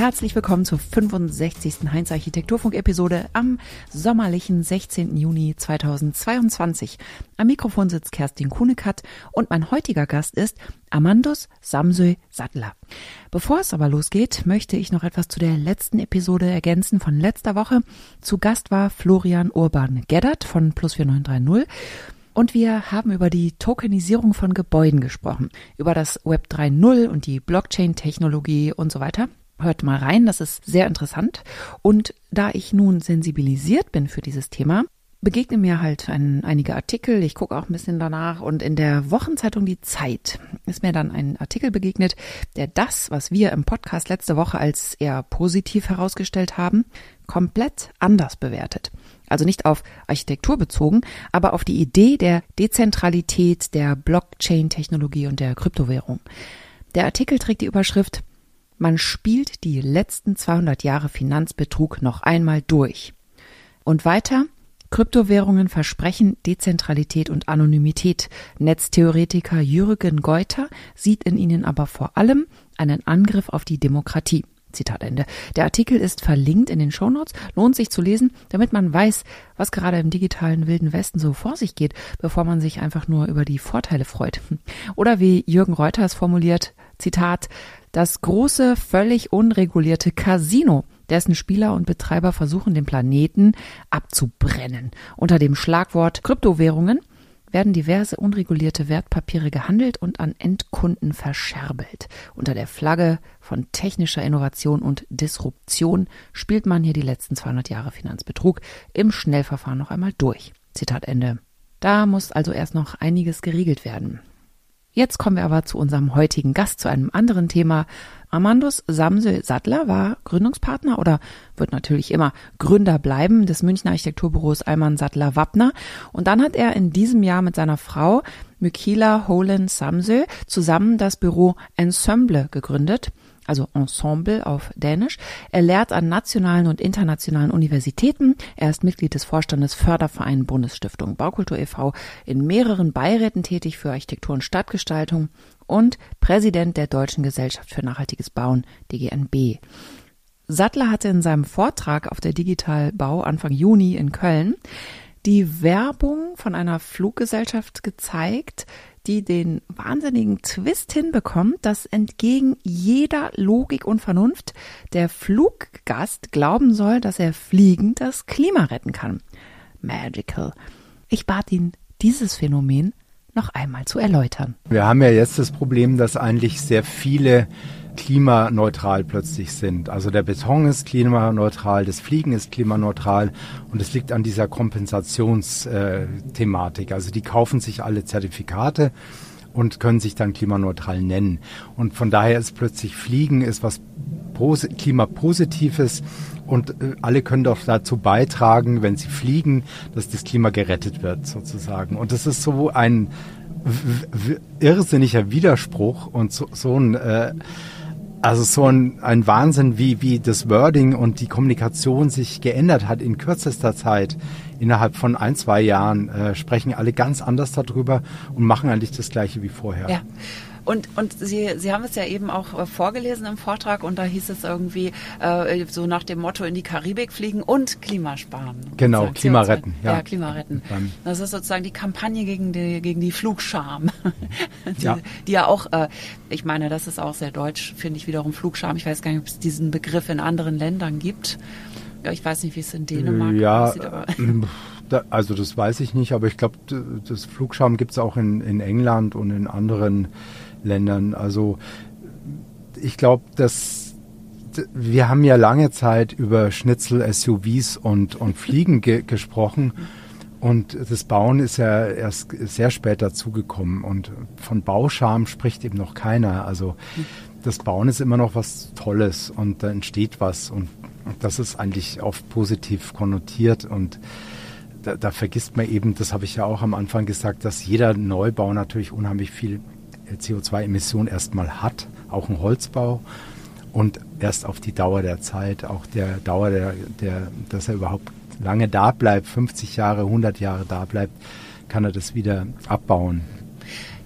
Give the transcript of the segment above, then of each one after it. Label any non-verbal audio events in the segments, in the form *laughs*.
Herzlich willkommen zur 65. Heinz Architekturfunk-Episode am sommerlichen 16. Juni 2022. Am Mikrofon sitzt Kerstin Kunekat und mein heutiger Gast ist Amandus Samsö Sattler. Bevor es aber losgeht, möchte ich noch etwas zu der letzten Episode ergänzen von letzter Woche. Zu Gast war Florian Urban Geddert von Plus 4930. Und wir haben über die Tokenisierung von Gebäuden gesprochen, über das Web 3.0 und die Blockchain-Technologie und so weiter. Hört mal rein, das ist sehr interessant. Und da ich nun sensibilisiert bin für dieses Thema, begegnen mir halt ein, einige Artikel. Ich gucke auch ein bisschen danach. Und in der Wochenzeitung Die Zeit ist mir dann ein Artikel begegnet, der das, was wir im Podcast letzte Woche als eher positiv herausgestellt haben, komplett anders bewertet. Also nicht auf Architektur bezogen, aber auf die Idee der Dezentralität, der Blockchain-Technologie und der Kryptowährung. Der Artikel trägt die Überschrift man spielt die letzten 200 Jahre Finanzbetrug noch einmal durch. Und weiter, Kryptowährungen versprechen Dezentralität und Anonymität. Netztheoretiker Jürgen Geuter sieht in ihnen aber vor allem einen Angriff auf die Demokratie. Zitat Ende. Der Artikel ist verlinkt in den Shownotes, lohnt sich zu lesen, damit man weiß, was gerade im digitalen Wilden Westen so vor sich geht, bevor man sich einfach nur über die Vorteile freut. Oder wie Jürgen Reuter es formuliert, Zitat, das große, völlig unregulierte Casino, dessen Spieler und Betreiber versuchen, den Planeten abzubrennen. Unter dem Schlagwort Kryptowährungen werden diverse unregulierte Wertpapiere gehandelt und an Endkunden verscherbelt. Unter der Flagge von technischer Innovation und Disruption spielt man hier die letzten 200 Jahre Finanzbetrug im Schnellverfahren noch einmal durch. Zitat Ende. Da muss also erst noch einiges geregelt werden. Jetzt kommen wir aber zu unserem heutigen Gast, zu einem anderen Thema. Amandus Samsel Sattler war Gründungspartner oder wird natürlich immer Gründer bleiben des Münchner Architekturbüros Alman Sattler Wappner. Und dann hat er in diesem Jahr mit seiner Frau Mykila Holen Samsel zusammen das Büro Ensemble gegründet also Ensemble auf Dänisch. Er lehrt an nationalen und internationalen Universitäten. Er ist Mitglied des Vorstandes Förderverein Bundesstiftung Baukultur e.V., in mehreren Beiräten tätig für Architektur und Stadtgestaltung und Präsident der Deutschen Gesellschaft für nachhaltiges Bauen, DGNB. Sattler hatte in seinem Vortrag auf der Digital Bau Anfang Juni in Köln die Werbung von einer Fluggesellschaft gezeigt, die den wahnsinnigen Twist hinbekommt, dass entgegen jeder Logik und Vernunft der Fluggast glauben soll, dass er fliegend das Klima retten kann. Magical. Ich bat ihn, dieses Phänomen noch einmal zu erläutern. Wir haben ja jetzt das Problem, dass eigentlich sehr viele klimaneutral plötzlich sind. Also der Beton ist klimaneutral, das Fliegen ist klimaneutral und es liegt an dieser Kompensationsthematik. also die kaufen sich alle Zertifikate und können sich dann klimaneutral nennen. Und von daher ist plötzlich Fliegen ist was Klimapositives und äh, alle können doch dazu beitragen, wenn sie fliegen, dass das Klima gerettet wird sozusagen. Und das ist so ein irrsinniger Widerspruch und so, so ein äh, also so ein, ein Wahnsinn, wie, wie das Wording und die Kommunikation sich geändert hat in kürzester Zeit. Innerhalb von ein, zwei Jahren äh, sprechen alle ganz anders darüber und machen eigentlich das Gleiche wie vorher. Ja. Und, und Sie, Sie haben es ja eben auch äh, vorgelesen im Vortrag und da hieß es irgendwie äh, so nach dem Motto in die Karibik fliegen und Klimasparen. Genau, Klima retten. Ja, ja Klima retten. Das ist sozusagen die Kampagne gegen die, gegen die Flugscham. *laughs* die, ja. die ja auch, äh, ich meine, das ist auch sehr deutsch, finde ich wiederum Flugscham. Ich weiß gar nicht, ob es diesen Begriff in anderen Ländern gibt. Ich weiß nicht, wie es in Dänemark ja, aussieht. Aber *laughs* da, also das weiß ich nicht, aber ich glaube, das Flugscham gibt es auch in, in England und in anderen Ländern. Also ich glaube, dass wir haben ja lange Zeit über Schnitzel, SUVs und, und Fliegen ge gesprochen. Und das Bauen ist ja erst sehr spät dazugekommen. Und von Bauscham spricht eben noch keiner. Also das Bauen ist immer noch was Tolles und da entsteht was. Und das ist eigentlich oft positiv konnotiert. Und da, da vergisst man eben, das habe ich ja auch am Anfang gesagt, dass jeder Neubau natürlich unheimlich viel CO2-Emission erstmal hat, auch ein Holzbau. Und erst auf die Dauer der Zeit, auch der Dauer, der, der, dass er überhaupt lange da bleibt, 50 Jahre, 100 Jahre da bleibt, kann er das wieder abbauen.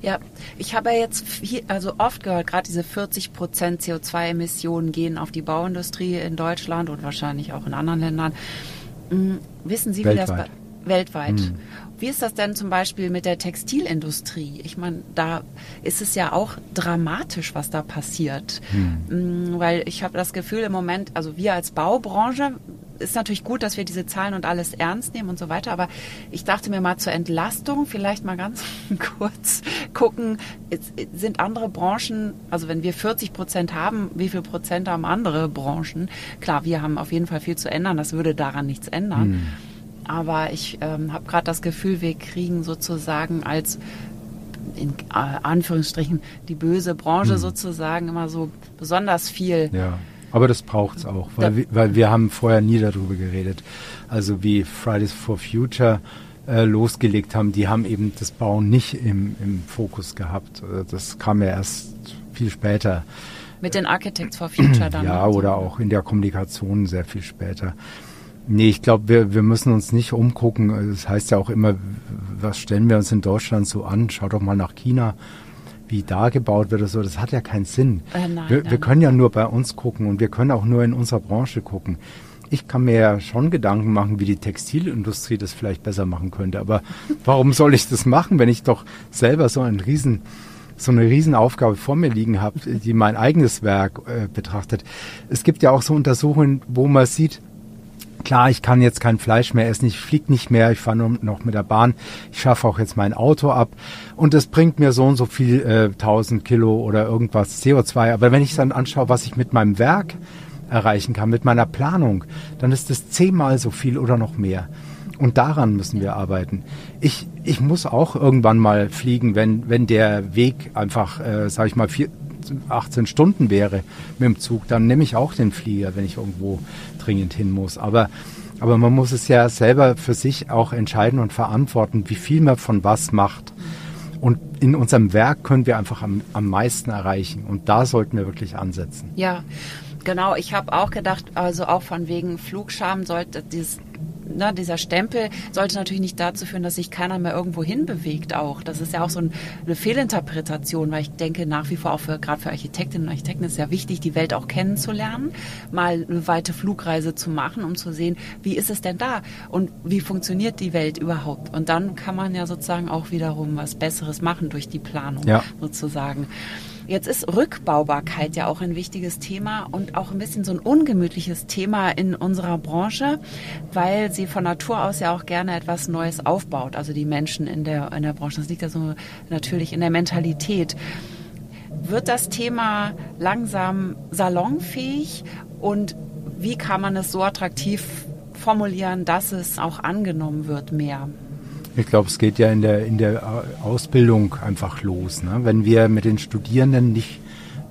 Ja, ich habe ja jetzt viel, also oft gehört, gerade diese 40 Prozent CO2-Emissionen gehen auf die Bauindustrie in Deutschland und wahrscheinlich auch in anderen Ländern. Hm, wissen Sie, weltweit. wie das weltweit? Hm. Wie ist das denn zum Beispiel mit der Textilindustrie? Ich meine, da ist es ja auch dramatisch, was da passiert. Hm. Weil ich habe das Gefühl im Moment, also wir als Baubranche, ist natürlich gut, dass wir diese Zahlen und alles ernst nehmen und so weiter, aber ich dachte mir mal zur Entlastung vielleicht mal ganz *laughs* kurz gucken, sind andere Branchen, also wenn wir 40 Prozent haben, wie viel Prozent haben andere Branchen? Klar, wir haben auf jeden Fall viel zu ändern, das würde daran nichts ändern. Hm. Aber ich ähm, habe gerade das Gefühl, wir kriegen sozusagen als in äh, Anführungsstrichen die böse Branche hm. sozusagen immer so besonders viel. Ja aber das braucht es auch, weil, wir, weil wir haben vorher nie darüber geredet. Also wie Fridays for Future äh, losgelegt haben, die haben eben das Bauen nicht im, im Fokus gehabt. Äh, das kam ja erst viel später. Mit den Architects for Future dann. *clears throat* Ja, oder auch in der Kommunikation sehr viel später. Nee, ich glaube, wir, wir müssen uns nicht umgucken. Das heißt ja auch immer, was stellen wir uns in Deutschland so an? Schau doch mal nach China wie da gebaut wird oder so, das hat ja keinen Sinn. Äh, nein, wir, wir können ja nur bei uns gucken und wir können auch nur in unserer Branche gucken. Ich kann mir ja schon Gedanken machen, wie die Textilindustrie das vielleicht besser machen könnte. Aber *laughs* warum soll ich das machen, wenn ich doch selber so ein riesen so eine Riesenaufgabe vor mir liegen habe, die mein eigenes Werk äh, betrachtet. Es gibt ja auch so Untersuchungen, wo man sieht, Klar, ich kann jetzt kein Fleisch mehr essen, ich fliege nicht mehr, ich fahre nur noch mit der Bahn, ich schaffe auch jetzt mein Auto ab und das bringt mir so und so viel äh, 1000 Kilo oder irgendwas CO2. Aber wenn ich dann anschaue, was ich mit meinem Werk erreichen kann, mit meiner Planung, dann ist das zehnmal so viel oder noch mehr. Und daran müssen wir arbeiten. Ich, ich muss auch irgendwann mal fliegen, wenn, wenn der Weg einfach, äh, sage ich mal, vier, 18 Stunden wäre mit dem Zug, dann nehme ich auch den Flieger, wenn ich irgendwo dringend hin muss. Aber, aber man muss es ja selber für sich auch entscheiden und verantworten, wie viel man von was macht. Und in unserem Werk können wir einfach am, am meisten erreichen. Und da sollten wir wirklich ansetzen. Ja, genau. Ich habe auch gedacht, also auch von wegen Flugscham sollte dieses ne, dieser Stempel sollte natürlich nicht dazu führen, dass sich keiner mehr irgendwo hinbewegt auch. Das ist ja auch so ein, eine Fehlinterpretation, weil ich denke nach wie vor auch für, gerade für Architektinnen und Architekten ist es ja wichtig, die Welt auch kennenzulernen, mal eine weite Flugreise zu machen, um zu sehen, wie ist es denn da und wie funktioniert die Welt überhaupt. Und dann kann man ja sozusagen auch wiederum was Besseres machen durch die Planung ja. sozusagen. Jetzt ist Rückbaubarkeit ja auch ein wichtiges Thema und auch ein bisschen so ein ungemütliches Thema in unserer Branche, weil sie von Natur aus ja auch gerne etwas Neues aufbaut. Also die Menschen in der, in der Branche. Das liegt ja so natürlich in der Mentalität. Wird das Thema langsam salonfähig und wie kann man es so attraktiv formulieren, dass es auch angenommen wird mehr? Ich glaube, es geht ja in der, in der Ausbildung einfach los. Ne? Wenn wir mit den Studierenden nicht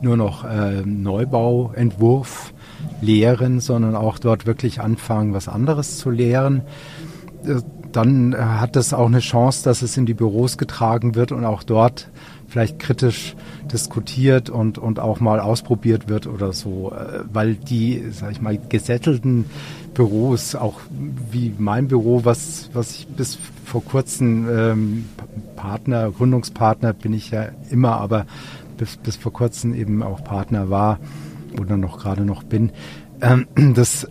nur noch äh, Neubauentwurf lehren, sondern auch dort wirklich anfangen, was anderes zu lehren, äh, dann hat das auch eine Chance, dass es in die Büros getragen wird und auch dort vielleicht kritisch diskutiert und, und auch mal ausprobiert wird oder so, äh, weil die, sag ich mal, gesättelten Büros, auch wie mein Büro, was, was ich bis vor kurzem ähm, Partner, Gründungspartner bin ich ja immer, aber bis, bis vor kurzem eben auch Partner war oder noch gerade noch bin. Ähm, *clears throat* das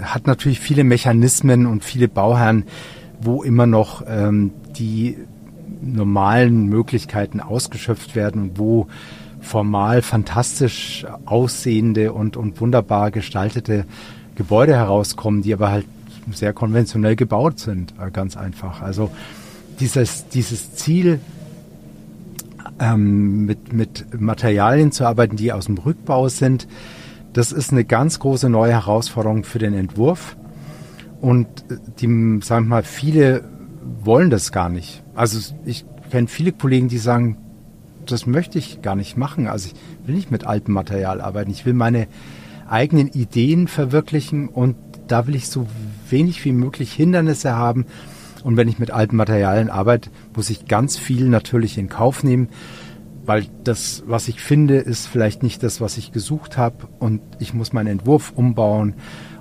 hat natürlich viele Mechanismen und viele Bauherren, wo immer noch ähm, die normalen Möglichkeiten ausgeschöpft werden wo formal fantastisch aussehende und, und wunderbar gestaltete Gebäude herauskommen, die aber halt sehr konventionell gebaut sind, äh, ganz einfach. Also dieses, dieses Ziel, ähm, mit, mit Materialien zu arbeiten, die aus dem Rückbau sind, das ist eine ganz große neue Herausforderung für den Entwurf. Und äh, die, sagen wir mal, viele wollen das gar nicht. Also ich kenne viele Kollegen, die sagen, das möchte ich gar nicht machen. Also ich will nicht mit altem Material arbeiten. Ich will meine eigenen Ideen verwirklichen und da will ich so wenig wie möglich Hindernisse haben. Und wenn ich mit alten Materialien arbeite, muss ich ganz viel natürlich in Kauf nehmen, weil das, was ich finde, ist vielleicht nicht das, was ich gesucht habe und ich muss meinen Entwurf umbauen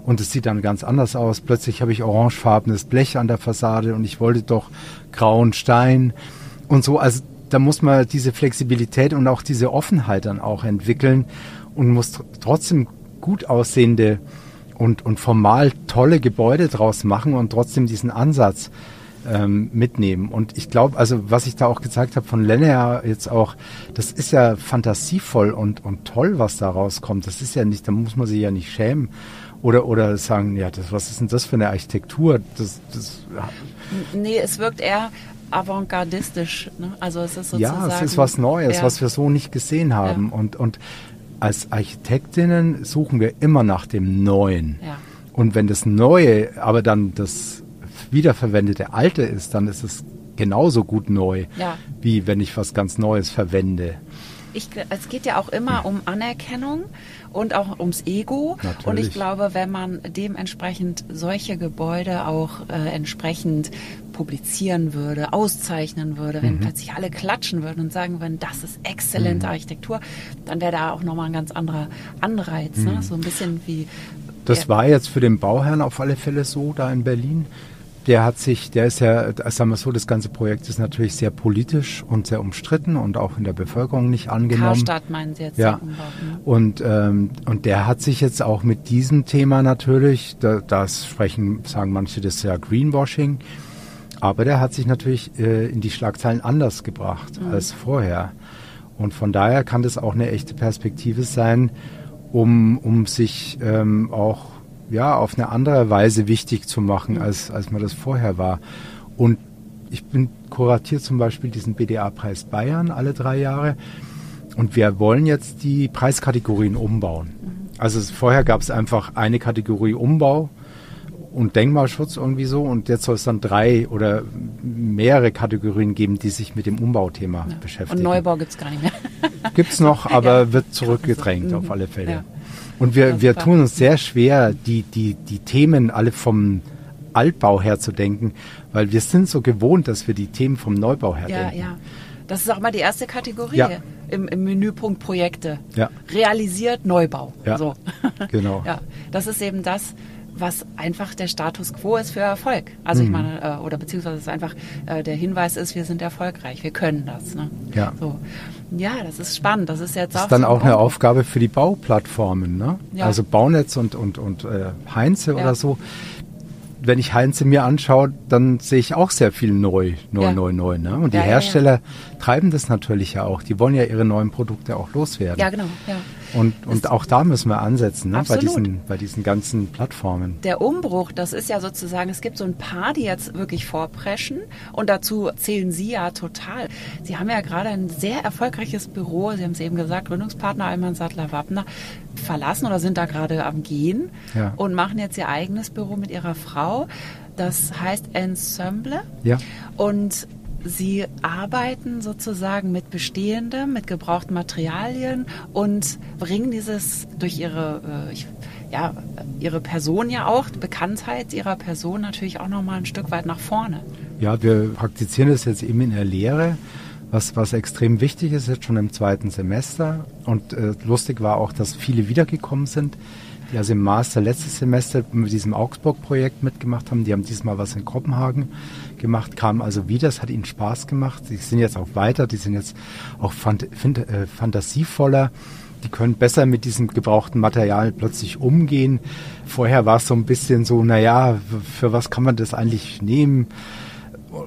und es sieht dann ganz anders aus. Plötzlich habe ich orangefarbenes Blech an der Fassade und ich wollte doch grauen Stein und so. Also da muss man diese Flexibilität und auch diese Offenheit dann auch entwickeln und muss tr trotzdem gut aussehende und, und formal tolle Gebäude draus machen und trotzdem diesen Ansatz ähm, mitnehmen. Und ich glaube, also was ich da auch gezeigt habe von Lennart jetzt auch, das ist ja fantasievoll und, und toll, was da rauskommt. Das ist ja nicht, da muss man sich ja nicht schämen. Oder, oder sagen, ja, das, was ist denn das für eine Architektur? Das, das, nee, es wirkt eher avantgardistisch. Ne? Also es ist sozusagen. Ja, es ist was Neues, ja. was wir so nicht gesehen haben. Ja. Und, und als Architektinnen suchen wir immer nach dem Neuen. Ja. Und wenn das Neue aber dann das wiederverwendete Alte ist, dann ist es genauso gut neu, ja. wie wenn ich was ganz Neues verwende. Ich, es geht ja auch immer um Anerkennung und auch ums Ego. Natürlich. Und ich glaube, wenn man dementsprechend solche Gebäude auch äh, entsprechend publizieren würde, auszeichnen würde, wenn mhm. plötzlich alle klatschen würden und sagen würden, das ist exzellente mhm. Architektur, dann wäre da auch nochmal ein ganz anderer Anreiz. Ne? Mhm. Ne? So ein bisschen wie. Das war jetzt für den Bauherrn auf alle Fälle so da in Berlin der hat sich, der ist ja, sagen wir so, das ganze Projekt ist natürlich sehr politisch und sehr umstritten und auch in der Bevölkerung nicht angenommen. Karstadt meinen Sie jetzt? Ja. Ne? Und, ähm, und der hat sich jetzt auch mit diesem Thema natürlich, da, das sprechen, sagen manche, das ist ja Greenwashing, aber der hat sich natürlich äh, in die Schlagzeilen anders gebracht mhm. als vorher. Und von daher kann das auch eine echte Perspektive sein, um, um sich ähm, auch ja, auf eine andere Weise wichtig zu machen, mhm. als, als man das vorher war. Und ich bin kuratiert zum Beispiel diesen BDA-Preis Bayern alle drei Jahre. Und wir wollen jetzt die Preiskategorien umbauen. Mhm. Also vorher gab es einfach eine Kategorie Umbau und Denkmalschutz irgendwie so. Und jetzt soll es dann drei oder mehrere Kategorien geben, die sich mit dem Umbauthema ja. beschäftigen. Und Neubau gibt es gar nicht mehr. gibt es noch, *laughs* aber ja. wird zurückgedrängt auf alle Fälle. Ja. Und wir, wir tun uns sehr schwer, die, die, die Themen alle vom Altbau her zu denken, weil wir sind so gewohnt, dass wir die Themen vom Neubau her ja, denken. Ja, Das ist auch mal die erste Kategorie ja. im, im, Menüpunkt Projekte. Ja. Realisiert Neubau. Ja, so. *laughs* genau. ja, das ist eben das, was einfach der Status quo ist für Erfolg. Also mhm. ich meine, äh, oder beziehungsweise es einfach äh, der Hinweis ist, wir sind erfolgreich, wir können das. Ne? Ja. So. Ja, das ist spannend. Das ist jetzt das ist dann auch eine Aufgabe für die Bauplattformen. Ne? Ja. Also Baunetz und, und, und äh, Heinze ja. oder so wenn ich Heinze mir anschaue, dann sehe ich auch sehr viel neu, neu, ja. neu, neu. Ne? Und die Hersteller treiben das natürlich ja auch. Die wollen ja ihre neuen Produkte auch loswerden. Ja, genau. Ja. Und, und auch da müssen wir ansetzen, ne? bei, diesen, bei diesen ganzen Plattformen. Der Umbruch, das ist ja sozusagen, es gibt so ein paar, die jetzt wirklich vorpreschen und dazu zählen Sie ja total. Sie haben ja gerade ein sehr erfolgreiches Büro, Sie haben es eben gesagt, Gründungspartner Alman Sattler Wappner, verlassen oder sind da gerade am Gehen ja. und machen jetzt Ihr eigenes Büro mit Ihrer Frau. Das heißt Ensemble. Ja. Und Sie arbeiten sozusagen mit bestehendem, mit gebrauchten Materialien und bringen dieses durch Ihre, äh, ja, Ihre Person ja auch, die Bekanntheit Ihrer Person natürlich auch nochmal ein Stück weit nach vorne. Ja, wir praktizieren das jetzt eben in der Lehre, was, was extrem wichtig ist, jetzt schon im zweiten Semester. Und äh, lustig war auch, dass viele wiedergekommen sind die also im Master letztes Semester mit diesem Augsburg-Projekt mitgemacht haben. Die haben diesmal was in Kopenhagen gemacht, kamen also wieder. Es hat ihnen Spaß gemacht. Die sind jetzt auch weiter. Die sind jetzt auch fant äh, fantasievoller. Die können besser mit diesem gebrauchten Material plötzlich umgehen. Vorher war es so ein bisschen so, naja, für was kann man das eigentlich nehmen?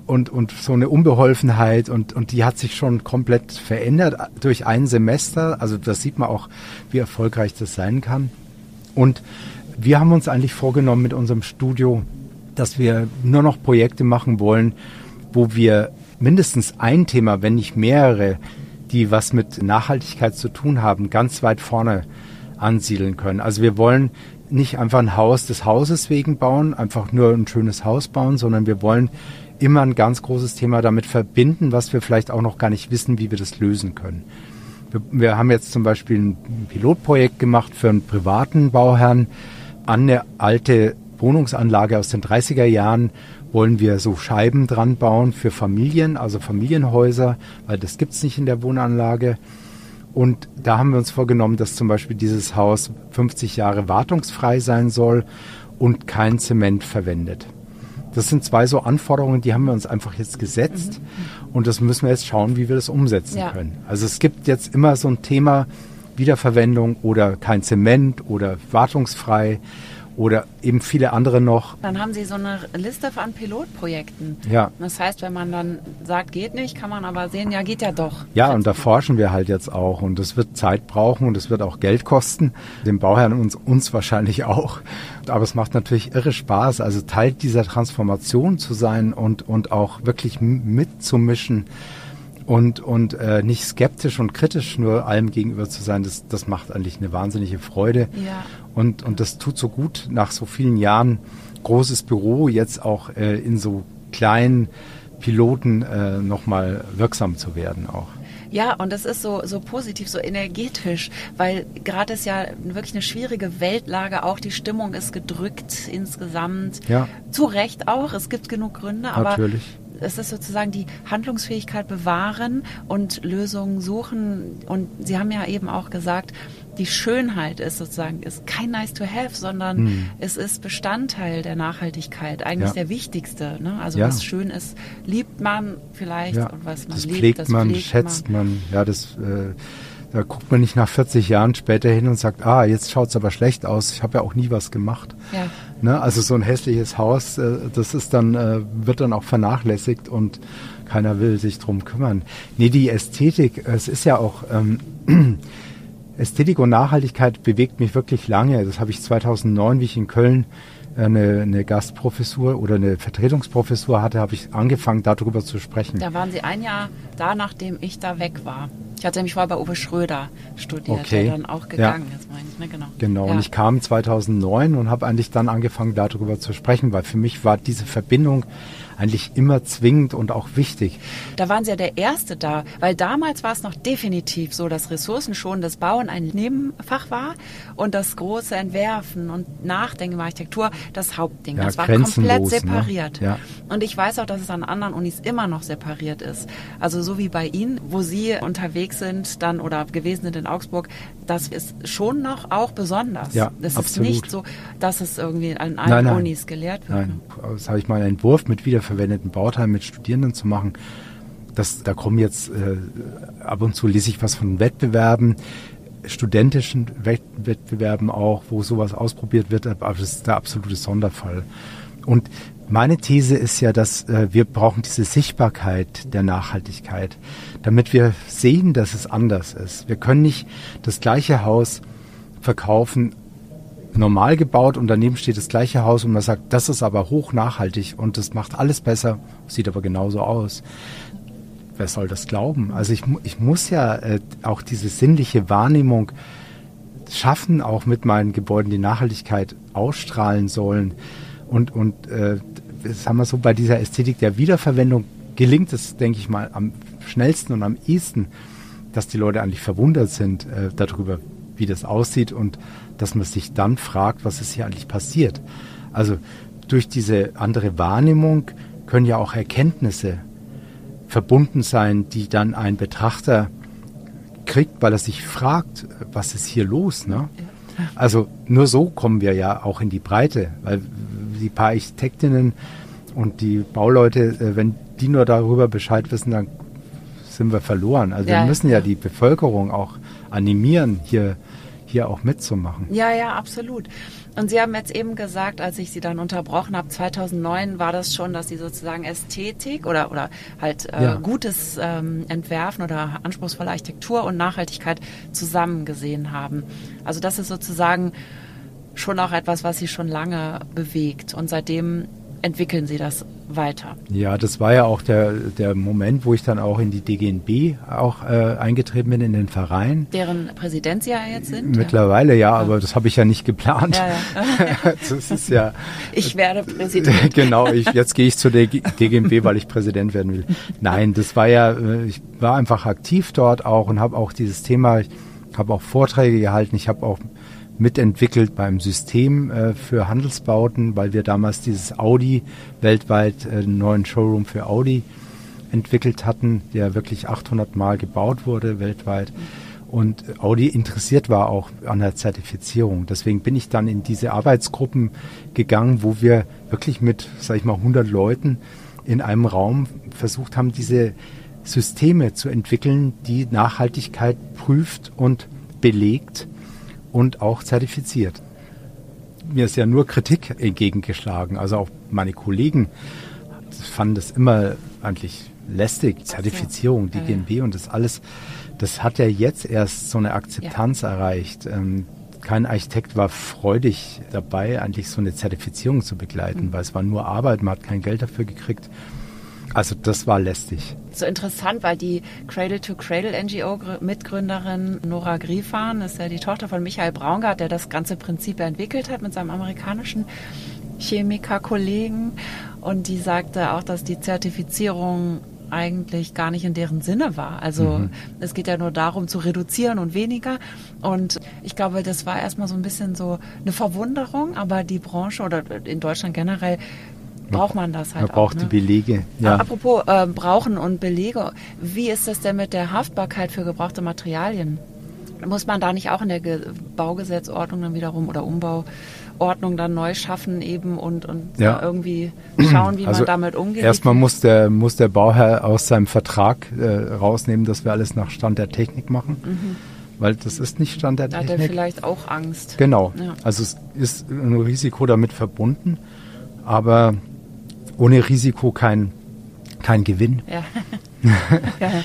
Und, und so eine Unbeholfenheit und, und die hat sich schon komplett verändert durch ein Semester. Also das sieht man auch, wie erfolgreich das sein kann. Und wir haben uns eigentlich vorgenommen mit unserem Studio, dass wir nur noch Projekte machen wollen, wo wir mindestens ein Thema, wenn nicht mehrere, die was mit Nachhaltigkeit zu tun haben, ganz weit vorne ansiedeln können. Also wir wollen nicht einfach ein Haus des Hauses wegen bauen, einfach nur ein schönes Haus bauen, sondern wir wollen immer ein ganz großes Thema damit verbinden, was wir vielleicht auch noch gar nicht wissen, wie wir das lösen können. Wir, wir haben jetzt zum Beispiel ein Pilotprojekt gemacht für einen privaten Bauherrn an eine alte Wohnungsanlage aus den 30er Jahren wollen wir so Scheiben dran bauen für Familien, also Familienhäuser, weil das gibt es nicht in der Wohnanlage. Und da haben wir uns vorgenommen, dass zum Beispiel dieses Haus 50 Jahre wartungsfrei sein soll und kein Zement verwendet. Das sind zwei so Anforderungen, die haben wir uns einfach jetzt gesetzt mhm. und das müssen wir jetzt schauen, wie wir das umsetzen ja. können. Also es gibt jetzt immer so ein Thema Wiederverwendung oder kein Zement oder wartungsfrei oder eben viele andere noch. Dann haben Sie so eine Liste an Pilotprojekten. Ja. Das heißt, wenn man dann sagt, geht nicht, kann man aber sehen, ja, geht ja doch. Ja, und da forschen wir halt jetzt auch und das wird Zeit brauchen und es wird auch Geld kosten, dem Bauherrn uns, uns wahrscheinlich auch. Aber es macht natürlich irre Spaß, also Teil dieser Transformation zu sein und, und auch wirklich mitzumischen und, und äh, nicht skeptisch und kritisch nur allem gegenüber zu sein, das, das macht eigentlich eine wahnsinnige Freude. Ja. Und, und das tut so gut nach so vielen Jahren großes Büro jetzt auch äh, in so kleinen Piloten äh, nochmal wirksam zu werden auch. Ja, und das ist so, so positiv, so energetisch, weil gerade ist ja wirklich eine schwierige Weltlage, auch die Stimmung ist gedrückt insgesamt. Ja. Zu Recht auch, es gibt genug Gründe, aber Natürlich es ist sozusagen die Handlungsfähigkeit bewahren und Lösungen suchen. Und Sie haben ja eben auch gesagt, die Schönheit ist sozusagen ist kein nice to have, sondern hm. es ist Bestandteil der Nachhaltigkeit, eigentlich ja. der wichtigste. Ne? Also ja. was schön ist, liebt man vielleicht ja. und was man das liebt, pflegt das man, pflegt schätzt man. man. Ja, das äh, da guckt man nicht nach 40 Jahren später hin und sagt, ah, jetzt schaut es aber schlecht aus. Ich habe ja auch nie was gemacht. Ja. Ne? Also so ein hässliches Haus, äh, das ist dann, äh, wird dann auch vernachlässigt und keiner will sich drum kümmern. Nee, die Ästhetik, es ist ja auch, ähm, *clears throat* Ästhetik und Nachhaltigkeit bewegt mich wirklich lange. Das habe ich 2009, wie ich in Köln eine, eine Gastprofessur oder eine Vertretungsprofessur hatte, habe ich angefangen, darüber zu sprechen. Da waren Sie ein Jahr da, nachdem ich da weg war. Ich hatte nämlich vorher bei Uwe Schröder studiert, okay. der dann auch gegangen ja. ist, meine ich. Ne? Genau, genau. Ja. und ich kam 2009 und habe eigentlich dann angefangen, darüber zu sprechen, weil für mich war diese Verbindung eigentlich immer zwingend und auch wichtig. Da waren Sie ja der Erste da, weil damals war es noch definitiv so, dass ressourcenschonendes Bauen ein Nebenfach war und das große Entwerfen und Nachdenken über Architektur das Hauptding. Ja, das war komplett ne? separiert. Ne? Ja. Und ich weiß auch, dass es an anderen Unis immer noch separiert ist. Also so wie bei Ihnen, wo Sie unterwegs sind dann oder gewesen sind in Augsburg, das ist schon noch auch besonders. Ja, das absolut. ist nicht so, dass es irgendwie an allen nein, Unis gelehrt wird. Nein, das habe ich mal einen Entwurf mit wieder wiederverwendeten Bauteilen mit Studierenden zu machen. Das, da kommen jetzt äh, ab und zu lese ich was von Wettbewerben, studentischen Wettbewerben auch, wo sowas ausprobiert wird, aber das ist der absolute Sonderfall. Und meine These ist ja, dass äh, wir brauchen diese Sichtbarkeit der Nachhaltigkeit, damit wir sehen, dass es anders ist. Wir können nicht das gleiche Haus verkaufen normal gebaut und daneben steht das gleiche Haus und man sagt, das ist aber hoch nachhaltig und das macht alles besser, sieht aber genauso aus. Wer soll das glauben? Also ich, ich muss ja äh, auch diese sinnliche Wahrnehmung schaffen, auch mit meinen Gebäuden, die Nachhaltigkeit ausstrahlen sollen. Und, und äh, das haben wir so bei dieser Ästhetik der Wiederverwendung gelingt es, denke ich mal, am schnellsten und am ehesten, dass die Leute eigentlich verwundert sind äh, darüber, wie das aussieht und dass man sich dann fragt, was ist hier eigentlich passiert. Also durch diese andere Wahrnehmung können ja auch Erkenntnisse verbunden sein, die dann ein Betrachter kriegt, weil er sich fragt, was ist hier los. Ne? Also nur so kommen wir ja auch in die Breite, weil die paar Architektinnen und die Bauleute, äh, wenn die nur darüber Bescheid wissen, dann sind wir verloren. Also ja, wir müssen ja die Bevölkerung auch animieren, hier hier auch mitzumachen. Ja, ja, absolut. Und Sie haben jetzt eben gesagt, als ich Sie dann unterbrochen habe, 2009 war das schon, dass Sie sozusagen Ästhetik oder, oder halt äh, ja. gutes ähm, Entwerfen oder anspruchsvolle Architektur und Nachhaltigkeit zusammen gesehen haben. Also das ist sozusagen schon auch etwas, was Sie schon lange bewegt. Und seitdem entwickeln Sie das weiter. Ja, das war ja auch der, der Moment, wo ich dann auch in die DGNB auch äh, eingetreten bin, in den Verein. Deren Präsident Sie ja jetzt sind? Mittlerweile ja, ja. aber das habe ich ja nicht geplant. Ja, ja. *laughs* das ist ja... *laughs* Ich werde Präsident. *laughs* genau, ich, jetzt gehe ich zur DGNB, weil ich Präsident werden will. Nein, das war ja, äh, ich war einfach aktiv dort auch und habe auch dieses Thema, ich habe auch Vorträge gehalten, ich habe auch mitentwickelt beim System äh, für Handelsbauten, weil wir damals dieses Audi weltweit äh, neuen Showroom für Audi entwickelt hatten, der wirklich 800 Mal gebaut wurde weltweit. und Audi interessiert war auch an der Zertifizierung. Deswegen bin ich dann in diese Arbeitsgruppen gegangen, wo wir wirklich mit, sag ich mal, 100 Leuten in einem Raum versucht haben, diese Systeme zu entwickeln, die Nachhaltigkeit prüft und belegt und auch zertifiziert. Mir ist ja nur Kritik entgegengeschlagen. Also auch meine Kollegen fanden das immer eigentlich lästig, Zertifizierung, die GMB und das alles das hat ja jetzt erst so eine Akzeptanz ja. erreicht. Ähm, kein Architekt war freudig dabei, eigentlich so eine Zertifizierung zu begleiten, mhm. weil es war nur Arbeit, man hat kein Geld dafür gekriegt. Also das war lästig. So interessant, weil die Cradle to Cradle NGO Mitgründerin Nora Griefahn ist ja die Tochter von Michael Braungart, der das ganze Prinzip entwickelt hat mit seinem amerikanischen Chemiker-Kollegen. Und die sagte auch, dass die Zertifizierung eigentlich gar nicht in deren Sinne war. Also mhm. es geht ja nur darum zu reduzieren und weniger. Und ich glaube, das war erstmal so ein bisschen so eine Verwunderung, aber die Branche oder in Deutschland generell braucht man das halt man braucht auch, ne? die Belege. Ja. Apropos äh, brauchen und Belege, wie ist das denn mit der Haftbarkeit für gebrauchte Materialien? Muss man da nicht auch in der Ge Baugesetzordnung dann wiederum oder Umbau Ordnung dann neu schaffen eben und, und ja. irgendwie schauen, wie also man damit umgeht. Erstmal muss der, muss der Bauherr aus seinem Vertrag äh, rausnehmen, dass wir alles nach Stand der Technik machen. Mhm. Weil das ist nicht Stand der da Technik. Hat er vielleicht auch Angst. Genau. Ja. Also es ist ein Risiko damit verbunden, aber ohne Risiko kein, kein Gewinn. *laughs* Ja.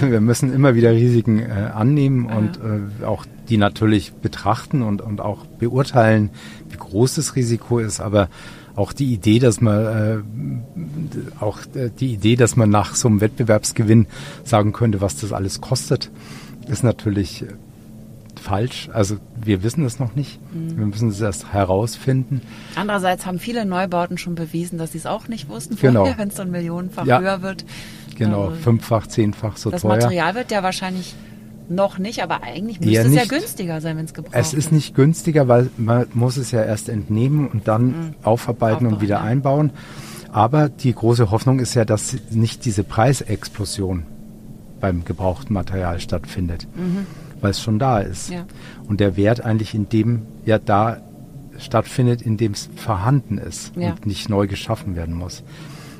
wir müssen immer wieder Risiken äh, annehmen und äh, auch die natürlich betrachten und, und auch beurteilen, wie groß das Risiko ist, aber auch die Idee, dass man äh, auch äh, die Idee, dass man nach so einem Wettbewerbsgewinn sagen könnte, was das alles kostet, ist natürlich falsch. Also wir wissen es noch nicht. Mhm. Wir müssen es erst herausfinden. Andererseits haben viele Neubauten schon bewiesen, dass sie es auch nicht wussten vorher, genau. *laughs* wenn es dann millionenfach ja. höher wird. Genau, also fünffach, zehnfach so das teuer. Das Material wird ja wahrscheinlich noch nicht, aber eigentlich müsste es ja günstiger sein, wenn es gebraucht Es ist nicht günstiger, weil man muss es ja erst entnehmen und dann mhm. aufarbeiten Aufbauen, und wieder ja. einbauen. Aber die große Hoffnung ist ja, dass nicht diese Preisexplosion beim gebrauchten Material stattfindet, mhm. Weil es schon da ist. Ja. Und der Wert eigentlich in dem ja da stattfindet, in dem es vorhanden ist ja. und nicht neu geschaffen werden muss.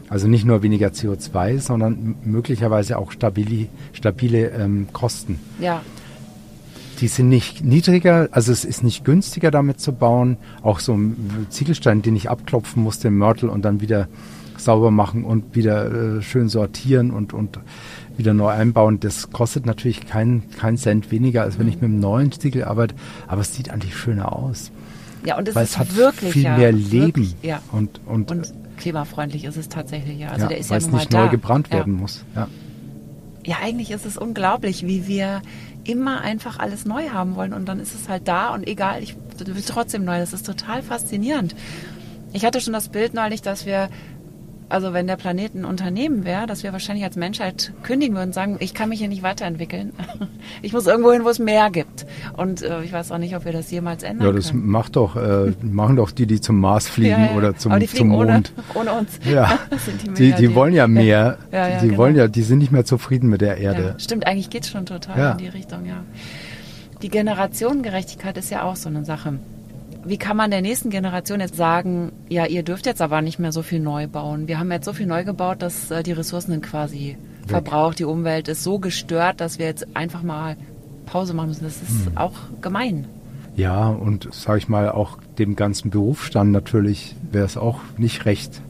Also nicht nur weniger CO2, sondern möglicherweise auch stabile, stabile ähm, Kosten. Ja. Die sind nicht niedriger, also es ist nicht günstiger damit zu bauen. Auch so ein Ziegelstein, den ich abklopfen musste im Mörtel und dann wieder sauber machen und wieder äh, schön sortieren und, und wieder neu einbauen. Das kostet natürlich keinen kein Cent weniger, als wenn mhm. ich mit einem neuen Ziegel arbeite. Aber es sieht eigentlich schöner aus. Ja, und es Weil ist es hat wirklich, viel ja, mehr Leben. Wirklich, ja. Und, und, und klimafreundlich ist es tatsächlich, ja. Also ja, der ist ja nun mal nicht da. neu gebrannt werden muss. Ja. ja, eigentlich ist es unglaublich, wie wir immer einfach alles neu haben wollen und dann ist es halt da und egal, ich will trotzdem neu. Das ist total faszinierend. Ich hatte schon das Bild neulich, dass wir also wenn der Planet ein Unternehmen wäre, dass wir wahrscheinlich als Menschheit kündigen würden und sagen, ich kann mich hier nicht weiterentwickeln. *laughs* Ich muss irgendwo hin, wo es mehr gibt. Und äh, ich weiß auch nicht, ob wir das jemals ändern Ja, das können. macht doch, äh, *laughs* machen doch die, die zum Mars fliegen ja, ja. oder zum, zum Mond. Ohne, *laughs* ohne uns. Ja, die, die, die, wollen ja mehr. Ja. die genau. wollen ja, die sind nicht mehr zufrieden mit der Erde. stimmt, eigentlich geht es schon total in die Richtung, ja. Die Generationengerechtigkeit ist ja auch so eine Sache. Wie kann man der nächsten Generation jetzt sagen, ja, ihr dürft jetzt aber nicht mehr so viel neu bauen. Wir haben jetzt so viel neu gebaut, dass äh, die Ressourcen quasi Weg. verbraucht. Die Umwelt ist so gestört, dass wir jetzt einfach mal Pause machen müssen. Das ist hm. auch gemein. Ja, und sage ich mal, auch dem ganzen Berufsstand natürlich wäre es auch nicht recht,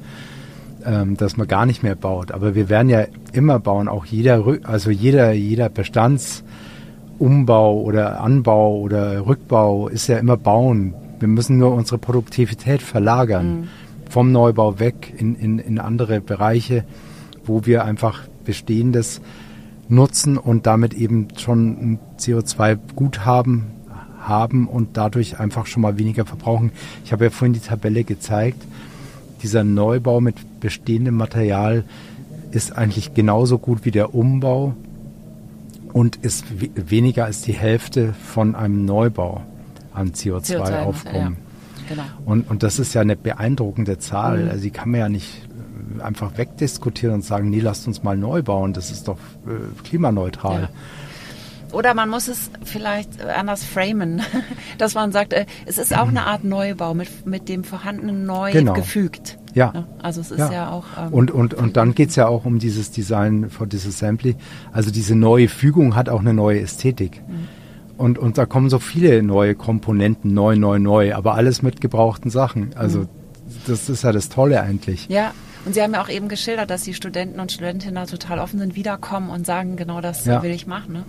ähm, dass man gar nicht mehr baut. Aber wir werden ja immer bauen, auch jeder, also jeder, jeder Bestandsumbau oder Anbau oder Rückbau ist ja immer Bauen. Wir müssen nur unsere Produktivität verlagern mhm. vom Neubau weg in, in, in andere Bereiche, wo wir einfach Bestehendes nutzen und damit eben schon ein CO2-Guthaben haben und dadurch einfach schon mal weniger verbrauchen. Ich habe ja vorhin die Tabelle gezeigt. Dieser Neubau mit bestehendem Material ist eigentlich genauso gut wie der Umbau und ist weniger als die Hälfte von einem Neubau an CO2-Aufkommen. CO2 ja. Genau. Und, und das ist ja eine beeindruckende Zahl. Mhm. Also die kann man ja nicht äh, einfach wegdiskutieren und sagen, nee, lasst uns mal neu bauen. Das ist doch äh, klimaneutral. Ja. Oder man muss es vielleicht anders framen, *laughs* dass man sagt, äh, es ist auch eine Art Neubau mit, mit dem vorhandenen neu Genau. gefügt. Ja. Also es ist ja, auch. ähm, und, und, und dann geht's ja auch um dieses Design for Disassembly. Also diese neue Fügung hat auch eine neue Ästhetik. Mhm. Und, und da kommen so viele neue Komponenten, neu, neu, neu, aber alles mit gebrauchten Sachen. Also Mhm. das ist ja das Tolle eigentlich. Ja, und Sie haben ja auch eben geschildert, dass die Studenten und Studentinnen da total offen sind, wiederkommen und sagen, genau das Ja. will ich machen. Ne?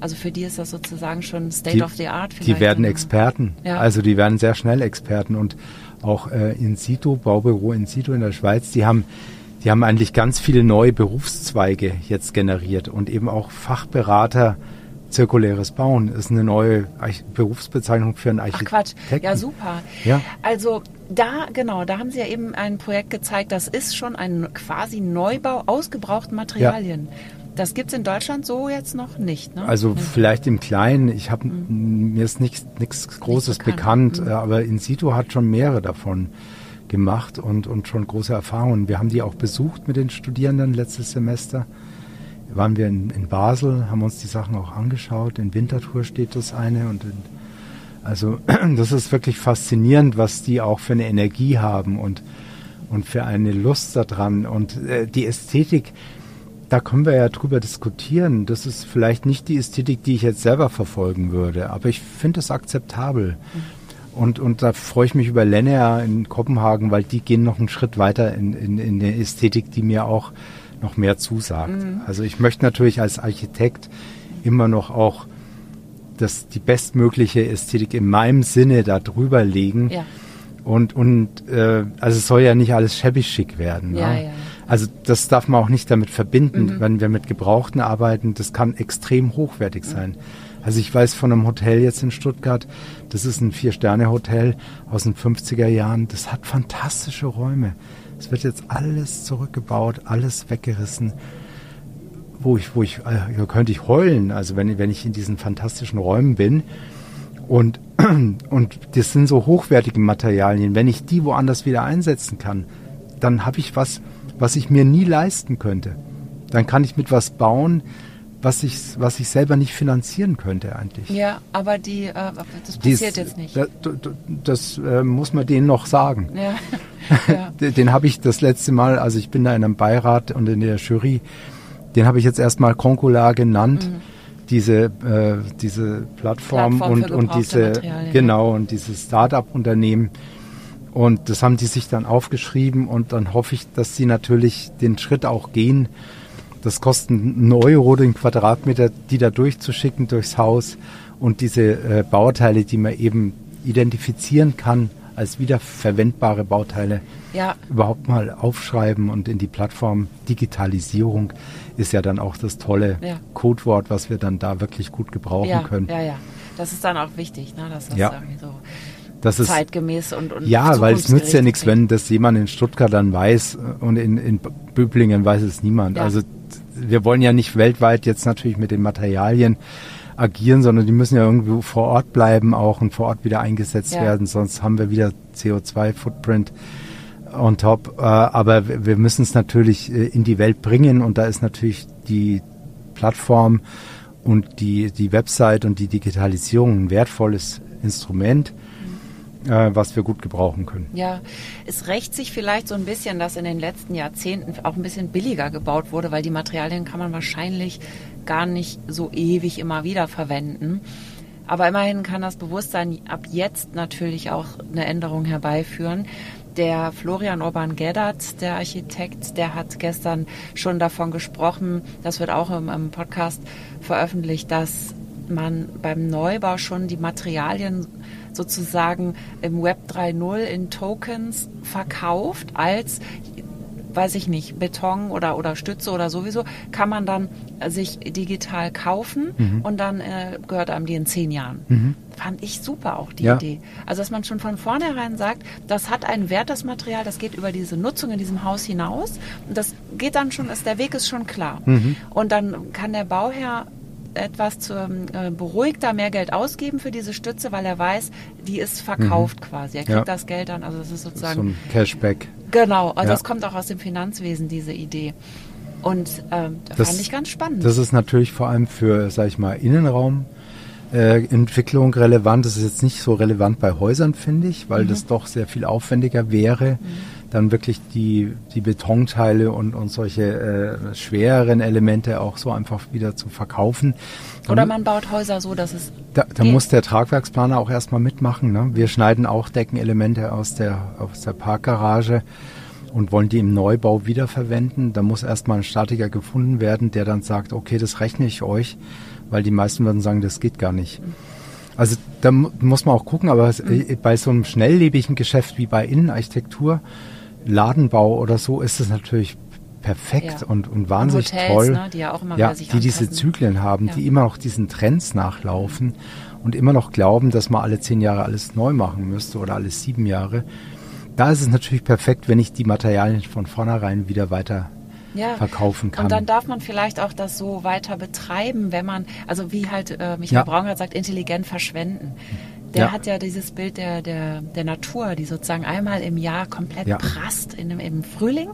Also für die ist das sozusagen schon State Die- of the Art. Die vielleicht werden dann. Experten. Ja. Also die werden sehr schnell Experten. Und auch äh, in situ, Baubüro in situ in der Schweiz, die haben, die haben eigentlich ganz viele neue Berufszweige jetzt generiert und eben auch Fachberater zirkuläres Bauen ist eine neue Arch Berufsbezeichnung für einen Ach Architekten. Quatsch, ja super. Ja. Also da, genau, da haben Sie ja eben ein Projekt gezeigt, das ist schon ein quasi Neubau aus gebrauchten Materialien. Das gibt's in Deutschland so jetzt noch nicht, ne? Also Ja. vielleicht im Kleinen. Ich habe mir ist nichts nichts Großes bekannt. bekannt, Mhm. aber in situ hat schon mehrere davon gemacht und und schon große Erfahrungen. Wir haben die auch besucht mit den Studierenden letztes Semester. Waren wir in, in Basel, haben uns die Sachen auch angeschaut. In Winterthur steht das eine und in, also *clears throat* das ist wirklich faszinierend, was die auch für eine Energie haben und und für eine Lust daran und äh, die Ästhetik da können wir ja drüber diskutieren. Das ist vielleicht nicht die Ästhetik, die ich jetzt selber verfolgen würde, aber ich finde es akzeptabel. Und, und da freue ich mich über Lennea in Kopenhagen, weil die gehen noch einen Schritt weiter in, in, in der Ästhetik, die mir auch noch mehr zusagt. Also ich möchte natürlich als Architekt immer noch auch das, die bestmögliche Ästhetik in meinem Sinne da drüber legen. Ja. Und, und äh, also es soll ja nicht alles shabby schick werden. Ja, ne? ja. Also das darf man auch nicht damit verbinden, Mhm. wenn wir mit Gebrauchten arbeiten. Das kann extrem hochwertig sein. Also ich weiß von einem Hotel jetzt in Stuttgart, das ist ein Vier-Sterne-Hotel aus den 50er Jahren. Das hat fantastische Räume. Es wird jetzt alles zurückgebaut, alles weggerissen. Wo ich, wo ich, äh, da könnte ich heulen, also wenn, wenn ich in diesen fantastischen Räumen bin. Und, *clears throat* und das sind so hochwertige Materialien. Wenn ich die woanders wieder einsetzen kann, dann habe ich was, was ich mir nie leisten könnte. Dann kann ich mit was bauen, was ich, was ich selber nicht finanzieren könnte eigentlich. Ja, aber die, äh, das Dies- passiert jetzt nicht. Das, das äh, muss man denen noch sagen. Ja. *laughs* ja. Den, den habe ich das letzte Mal, also ich bin da in einem Beirat und in der Jury, den habe ich jetzt erstmal Concola genannt. Diese, äh, diese Plattform, Mhm. Plattform und, und diese, genau, und dieses Start-up-Unternehmen. Und das haben die sich dann aufgeschrieben und dann hoffe ich, dass sie natürlich den Schritt auch gehen. Das kostet einen Euro den Quadratmeter, die da durchzuschicken durchs Haus und diese äh, Bauteile, die man eben identifizieren kann als wiederverwendbare Bauteile, Ja. überhaupt mal aufschreiben und in die Plattform Digitalisierung ist ja dann auch das tolle Ja. Codewort, was wir dann da wirklich gut gebrauchen ja, können. ja, ja. Das ist dann auch wichtig, ne? dass das Ja. irgendwie so Das ist zeitgemäß und, und ja, weil es nützt ja nichts, wenn das jemand in Stuttgart dann weiß und in, in Böblingen weiß es niemand. Ja. Also wir wollen ja nicht weltweit jetzt natürlich mit den Materialien agieren, sondern die müssen ja irgendwo vor Ort bleiben auch und vor Ort wieder eingesetzt Ja. werden, sonst haben wir wieder CO2-Footprint on top. Äh, aber wir müssen es natürlich äh, in die Welt bringen und da ist natürlich die Plattform und die, die Website und die Digitalisierung ein wertvolles Instrument, äh, was wir gut gebrauchen können. Ja, es rächt sich vielleicht so ein bisschen, dass in den letzten Jahrzehnten auch ein bisschen billiger gebaut wurde, weil die Materialien kann man wahrscheinlich gar nicht so ewig immer wieder verwenden. Aber immerhin kann das Bewusstsein ab jetzt natürlich auch eine Änderung herbeiführen. Der Florian Orban-Geddert, der Architekt, der hat gestern schon davon gesprochen, das wird auch im, im Podcast veröffentlicht, dass man beim Neubau schon die Materialien sozusagen im Web 3.0 in Tokens verkauft als weiß ich nicht, Beton oder, oder Stütze oder sowieso, kann man dann sich digital kaufen Mhm. und dann äh, gehört einem die in zehn Jahren. Fand ich super auch die Ja. Idee. Also dass man schon von vornherein sagt, das hat einen Wert, das Material, das geht über diese Nutzung in diesem Haus hinaus. Und das geht dann schon, ist, der Weg ist schon klar. Mhm. Und dann kann der Bauherr etwas zu, äh, beruhigter mehr Geld ausgeben für diese Stütze, weil er weiß, die ist verkauft quasi. Er kriegt Ja. das Geld dann, also das ist So sozusagen ein Cashback. Genau, also Ja. das kommt auch aus dem Finanzwesen, diese Idee. Und ähm, das, das fand ich ganz spannend. Das ist natürlich vor allem für, sag ich mal, Innenraum. Äh, Entwicklung relevant. Das ist jetzt nicht so relevant bei Häusern, finde ich, weil mhm. das doch sehr viel aufwendiger wäre, mhm. Dann wirklich die, die Betonteile und, und solche äh, schwereren Elemente auch so einfach wieder zu verkaufen. Oder man baut Häuser so, dass es. Da, da muss der Tragwerksplaner auch erstmal mitmachen. Ne? Wir schneiden auch Deckenelemente aus der, aus der Parkgarage und wollen die im Neubau wiederverwenden. Da muss erstmal ein Statiker gefunden werden, der dann sagt, okay, das rechne ich euch, weil die meisten würden sagen, das geht gar nicht. Also da muss man auch gucken, aber mhm. bei so einem schnelllebigen Geschäft wie bei Innenarchitektur, Ladenbau oder so, ist es natürlich perfekt ja. und, und wahnsinnig und Hotels, toll. Ne, die ja auch immer ja, die anpassen. diese Zyklen haben, ja. die immer noch diesen Trends nachlaufen und immer noch glauben, dass man alle zehn Jahre alles neu machen müsste oder alle sieben Jahre. Da ist es natürlich perfekt, wenn ich die Materialien von vornherein wieder weiter ja. verkaufen kann. Und dann darf man vielleicht auch das so weiter betreiben, wenn man, also wie halt äh, Michael ja. Braun sagt, intelligent verschwenden der ja. hat ja dieses Bild der, der, der Natur, die sozusagen einmal im Jahr komplett ja. prasst in, im Frühling.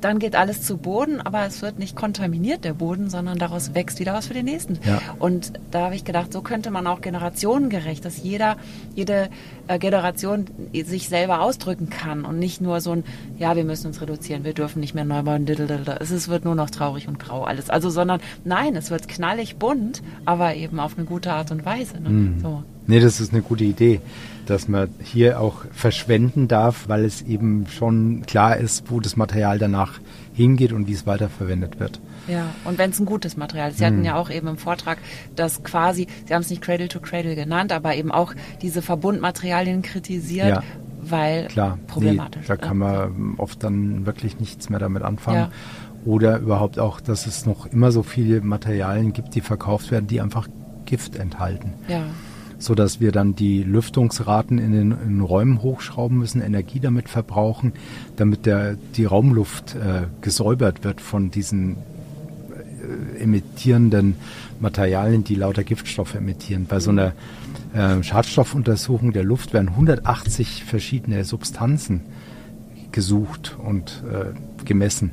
Dann geht alles zu Boden, aber es wird nicht kontaminiert, der Boden, sondern daraus wächst wieder was für den nächsten. Ja. Und da habe ich gedacht, so könnte man auch generationengerecht, dass jeder, jede äh, Generation sich selber ausdrücken kann und nicht nur so ein, ja, wir müssen uns reduzieren, wir dürfen nicht mehr neu bauen, es wird nur noch traurig und grau alles. Also, sondern nein, es wird knallig bunt, aber eben auf eine gute Art und Weise. Ne? Mhm. So. Nee, das ist eine gute Idee, dass man hier auch verschwenden darf, weil es eben schon klar ist, wo das Material danach hingeht und wie es weiterverwendet wird. Ja, und wenn es ein gutes Material ist. Sie hm. hatten ja auch eben im Vortrag, dass quasi, Sie haben es nicht Cradle to Cradle genannt, aber eben auch diese Verbundmaterialien kritisiert, ja, weil klar, problematisch. Nee, da kann man oft dann wirklich nichts mehr damit anfangen. Ja. Oder überhaupt auch, dass es noch immer so viele Materialien gibt, die verkauft werden, die einfach Gift enthalten. Ja so dass wir dann die Lüftungsraten in den, in Räumen hochschrauben müssen, Energie damit verbrauchen, damit der, die Raumluft äh, gesäubert wird von diesen äh, emittierenden Materialien, die lauter Giftstoffe emittieren. Bei so einer äh, Schadstoffuntersuchung der Luft werden 180 verschiedene Substanzen gesucht und äh, gemessen.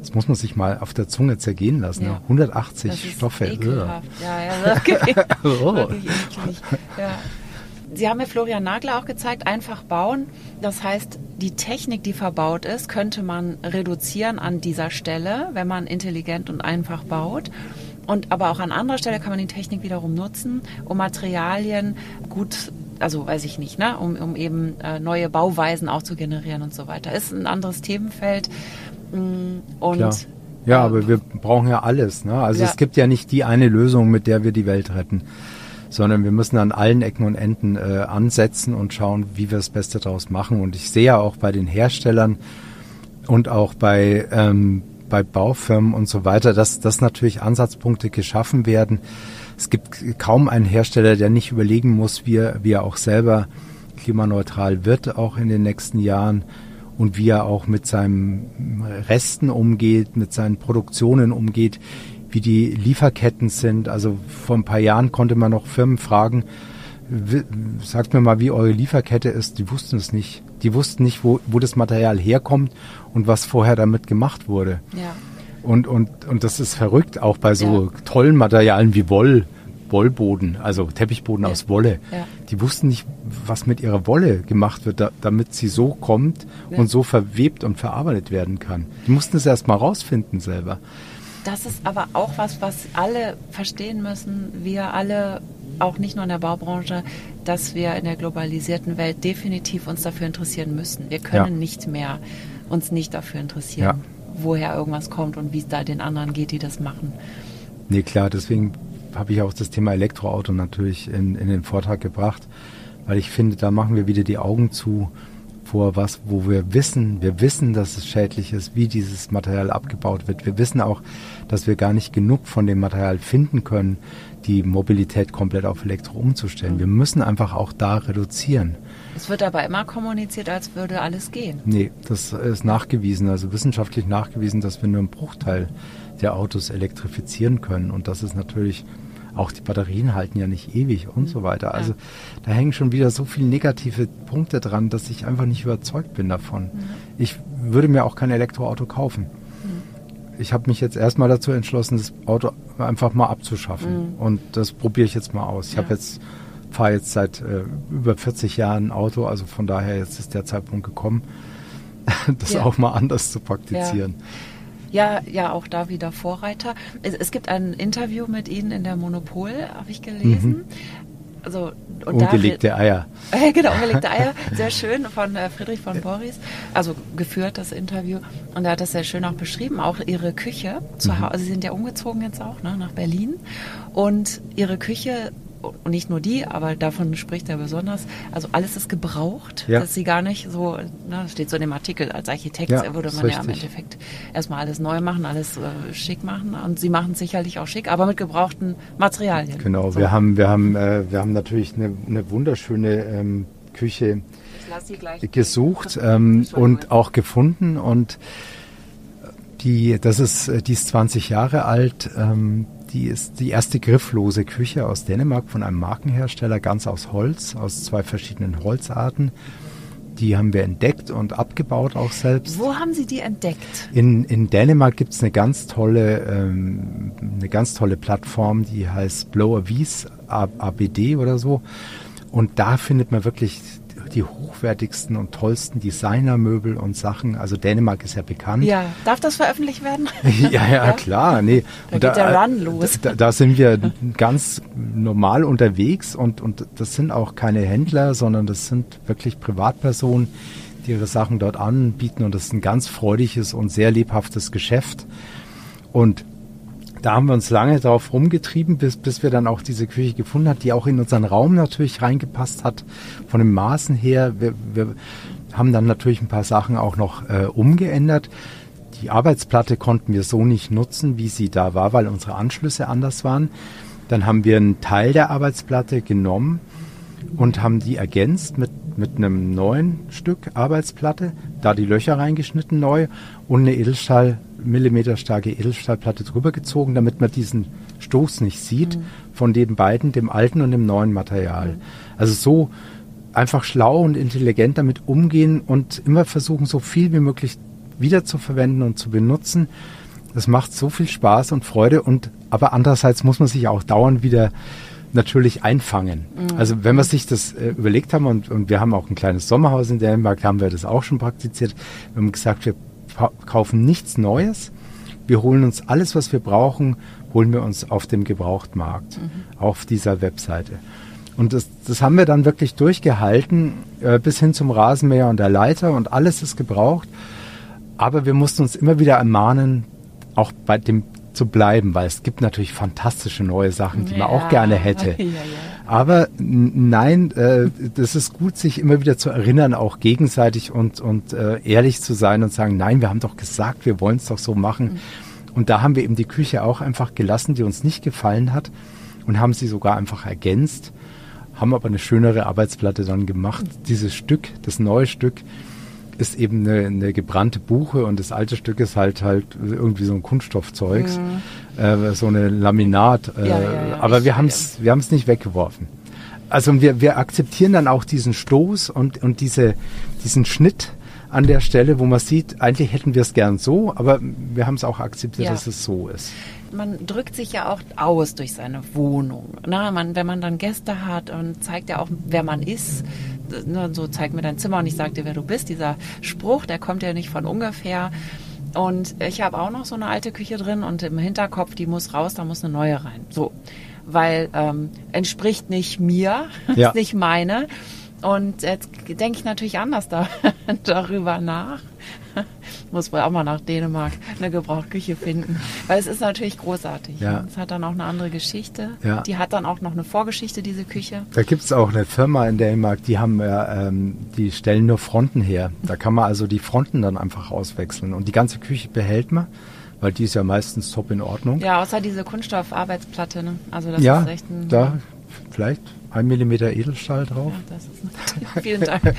Das muss man sich mal auf der Zunge zergehen lassen. Ja. 180 das ist Stoffe. Ekelhaft. Ja, ja, *laughs* *laughs* wirklich, oh. wirklich eklig. Ja. Sie haben mir Florian Nagler auch gezeigt, einfach bauen. Das heißt, die Technik, die verbaut ist, könnte man reduzieren an dieser Stelle, wenn man intelligent und einfach baut. Und aber auch an anderer Stelle kann man die Technik wiederum nutzen, um Materialien gut, also weiß ich nicht, ne, um, um eben äh, neue Bauweisen auch zu generieren und so weiter. Ist ein anderes Themenfeld. Und Klar. Ja, aber wir brauchen ja alles. Ne? Also ja. es gibt ja nicht die eine Lösung, mit der wir die Welt retten, sondern wir müssen an allen Ecken und Enden äh, ansetzen und schauen, wie wir das Beste daraus machen. Und ich sehe ja auch bei den Herstellern und auch bei, ähm, bei Baufirmen und so weiter, dass, dass natürlich Ansatzpunkte geschaffen werden. Es gibt kaum einen Hersteller, der nicht überlegen muss, wie er, wie er auch selber klimaneutral wird, auch in den nächsten Jahren und wie er auch mit seinen Resten umgeht, mit seinen Produktionen umgeht, wie die Lieferketten sind. Also vor ein paar Jahren konnte man noch Firmen fragen, sagt mir mal, wie eure Lieferkette ist. Die wussten es nicht. Die wussten nicht, wo, wo das Material herkommt und was vorher damit gemacht wurde. Ja. Und, und, und das ist verrückt, auch bei so ja. tollen Materialien wie Woll Wollboden, also Teppichboden ja. aus Wolle. Ja. Die wussten nicht, was mit ihrer Wolle gemacht wird, da, damit sie so kommt ja. und so verwebt und verarbeitet werden kann. Die mussten es erst mal rausfinden selber. Das ist aber auch was, was alle verstehen müssen. Wir alle, auch nicht nur in der Baubranche, dass wir in der globalisierten Welt definitiv uns dafür interessieren müssen. Wir können nicht mehr uns nicht dafür interessieren, woher irgendwas kommt und wie es da den anderen geht, die das machen. Nee, klar, deswegen habe ich auch das Thema Elektroauto natürlich in, in den Vortrag gebracht, weil ich finde, da machen wir wieder die Augen zu vor was, wo wir wissen, wir wissen, dass es schädlich ist, wie dieses Material abgebaut wird. Wir wissen auch, dass wir gar nicht genug von dem Material finden können, die Mobilität komplett auf Elektro umzustellen. Wir müssen einfach auch da reduzieren. Es wird aber immer kommuniziert, als würde alles gehen. Nee, das ist nachgewiesen, also wissenschaftlich nachgewiesen, dass wir nur einen Bruchteil der Autos elektrifizieren können. Und das ist natürlich, auch die Batterien halten ja nicht ewig und so weiter. Also ja. da hängen schon wieder so viele negative Punkte dran, dass ich einfach nicht überzeugt bin davon. Mhm. Ich würde mir auch kein Elektroauto kaufen. Mhm. ich habe mich jetzt erstmal dazu entschlossen, das Auto einfach mal abzuschaffen. Mhm. Und das probiere ich jetzt mal aus. Ich ja. habe jetzt fahre jetzt seit äh, über 40 Jahren ein Auto, also von daher jetzt ist der Zeitpunkt gekommen, *laughs* das ja. auch mal anders zu praktizieren. Ja. ja. Auch da wieder Vorreiter. Es, es, gibt ein Interview mit Ihnen in der Monopol, habe ich gelesen. Mhm. Also, und ungelegte da, Eier. Äh, *laughs* genau, ungelegte *laughs* Eier. Sehr schön von äh, Friedrich von Boris. Also geführt das Interview. Und er hat das sehr schön auch beschrieben. Auch ihre Küche zu mhm. Hause. Sie sind ja umgezogen jetzt auch ne, nach Berlin. Und ihre Küche und nicht nur die, aber davon spricht er besonders. Also alles ist gebraucht, ja. dass sie gar nicht so, na, das steht so in dem Artikel, als Architekt ja, würde man ja im Endeffekt erstmal alles neu machen, alles äh, schick machen und sie machen es sicherlich auch schick, aber mit gebrauchten Materialien. Genau, so. wir haben, wir haben, äh, wir haben natürlich eine, eine wunderschöne ähm, Küche gesucht *laughs* ähm, und auch gefunden und die, das ist, äh, die ist 20 Jahre alt. Ähm, die ist die erste grifflose Küche aus Dänemark von einem Markenhersteller, ganz aus Holz, aus zwei verschiedenen Holzarten. Die haben wir entdeckt und abgebaut auch selbst. Wo haben Sie die entdeckt? In, in Dänemark gibt es eine ganz tolle, ähm, eine ganz tolle Plattform, die heißt Blower Wies ABD oder so. Und da findet man wirklich die hochwertigsten und tollsten Designermöbel und Sachen. Also Dänemark ist ja bekannt. Ja, darf das veröffentlicht werden? *laughs* ja, ja, ja, klar. Nee. Da und geht da, der Run los. Da, da, sind wir ganz normal unterwegs und, und das sind auch keine Händler, sondern das sind wirklich Privatpersonen, die ihre Sachen dort anbieten und das ist ein ganz freudiges und sehr lebhaftes Geschäft. Und da haben wir uns lange drauf rumgetrieben, bis, bis wir dann auch diese Küche gefunden haben, die auch in unseren Raum natürlich reingepasst hat, von den Maßen her. Wir, wir haben dann natürlich ein paar Sachen auch noch äh, umgeändert. Die Arbeitsplatte konnten wir so nicht nutzen, wie sie da war, weil unsere Anschlüsse anders waren. Dann haben wir einen Teil der Arbeitsplatte genommen und haben die ergänzt mit, mit einem neuen Stück Arbeitsplatte, da die Löcher reingeschnitten neu und eine Edelstahl millimeterstarke Edelstahlplatte drüber gezogen, damit man diesen Stoß nicht sieht mhm. von den beiden, dem alten und dem neuen Material. Mhm. Also so einfach schlau und intelligent damit umgehen und immer versuchen, so viel wie möglich wiederzuverwenden und zu benutzen. Das macht so viel Spaß und Freude und aber andererseits muss man sich auch dauernd wieder natürlich einfangen. Mhm. Also wenn wir sich das äh, überlegt haben und, und wir haben auch ein kleines Sommerhaus in Dänemark, haben wir das auch schon praktiziert. Wir haben gesagt, wir kaufen nichts Neues. Wir holen uns alles, was wir brauchen, holen wir uns auf dem Gebrauchtmarkt, mhm. auf dieser Webseite. Und das, das haben wir dann wirklich durchgehalten, äh, bis hin zum Rasenmäher und der Leiter und alles ist gebraucht. Aber wir mussten uns immer wieder ermahnen, auch bei dem zu bleiben, weil es gibt natürlich fantastische neue Sachen, die ja. man auch gerne hätte. *laughs* Ja, ja. Aber nein, äh, das ist gut, sich immer wieder zu erinnern, auch gegenseitig und, und äh, ehrlich zu sein und sagen, nein, wir haben doch gesagt, wir wollen es doch so machen. Mhm. Und da haben wir eben die Küche auch einfach gelassen, die uns nicht gefallen hat und haben sie sogar einfach ergänzt, haben aber eine schönere Arbeitsplatte dann gemacht. Mhm. Dieses Stück, das neue Stück, ist eben eine, eine, gebrannte Buche und das alte Stück ist halt halt irgendwie so ein Kunststoffzeugs, mhm. äh, so eine Laminat. Äh, ja, ja, ja, aber wir haben es wir haben es nicht weggeworfen. Also wir, wir akzeptieren dann auch diesen Stoß und, und diese, diesen Schnitt an der Stelle, wo man sieht, eigentlich hätten wir es gern so, aber wir haben es auch akzeptiert, dass es so ist man drückt sich ja auch aus durch seine Wohnung. Na, man, wenn man dann Gäste hat und zeigt ja auch, wer man ist, ne, so zeig mir dein Zimmer und ich sag dir, wer du bist. Dieser Spruch, der kommt ja nicht von ungefähr. Und ich habe auch noch so eine alte Küche drin und im Hinterkopf, die muss raus, da muss eine neue rein. So, weil ähm, entspricht nicht mir, *laughs* ja. ist nicht meine. Und jetzt denke ich natürlich anders da, *laughs* darüber nach. *laughs* Muss wohl auch mal nach Dänemark eine Gebrauchküche finden. Weil es ist natürlich großartig. Ja. Es hat dann auch eine andere Geschichte. Ja. Die hat dann auch noch eine Vorgeschichte, diese Küche. Da gibt es auch eine Firma in Dänemark, die haben ähm, die stellen nur Fronten her. Da kann man also die Fronten dann einfach auswechseln. Und die ganze Küche behält man weil die ist ja meistens top in Ordnung. Ja, außer diese Kunststoffarbeitsplatte. Ne? Also das ja, ist echt ein. Da vielleicht ein Millimeter Edelstahl drauf. Ja, das ist Vielen Dank. *laughs*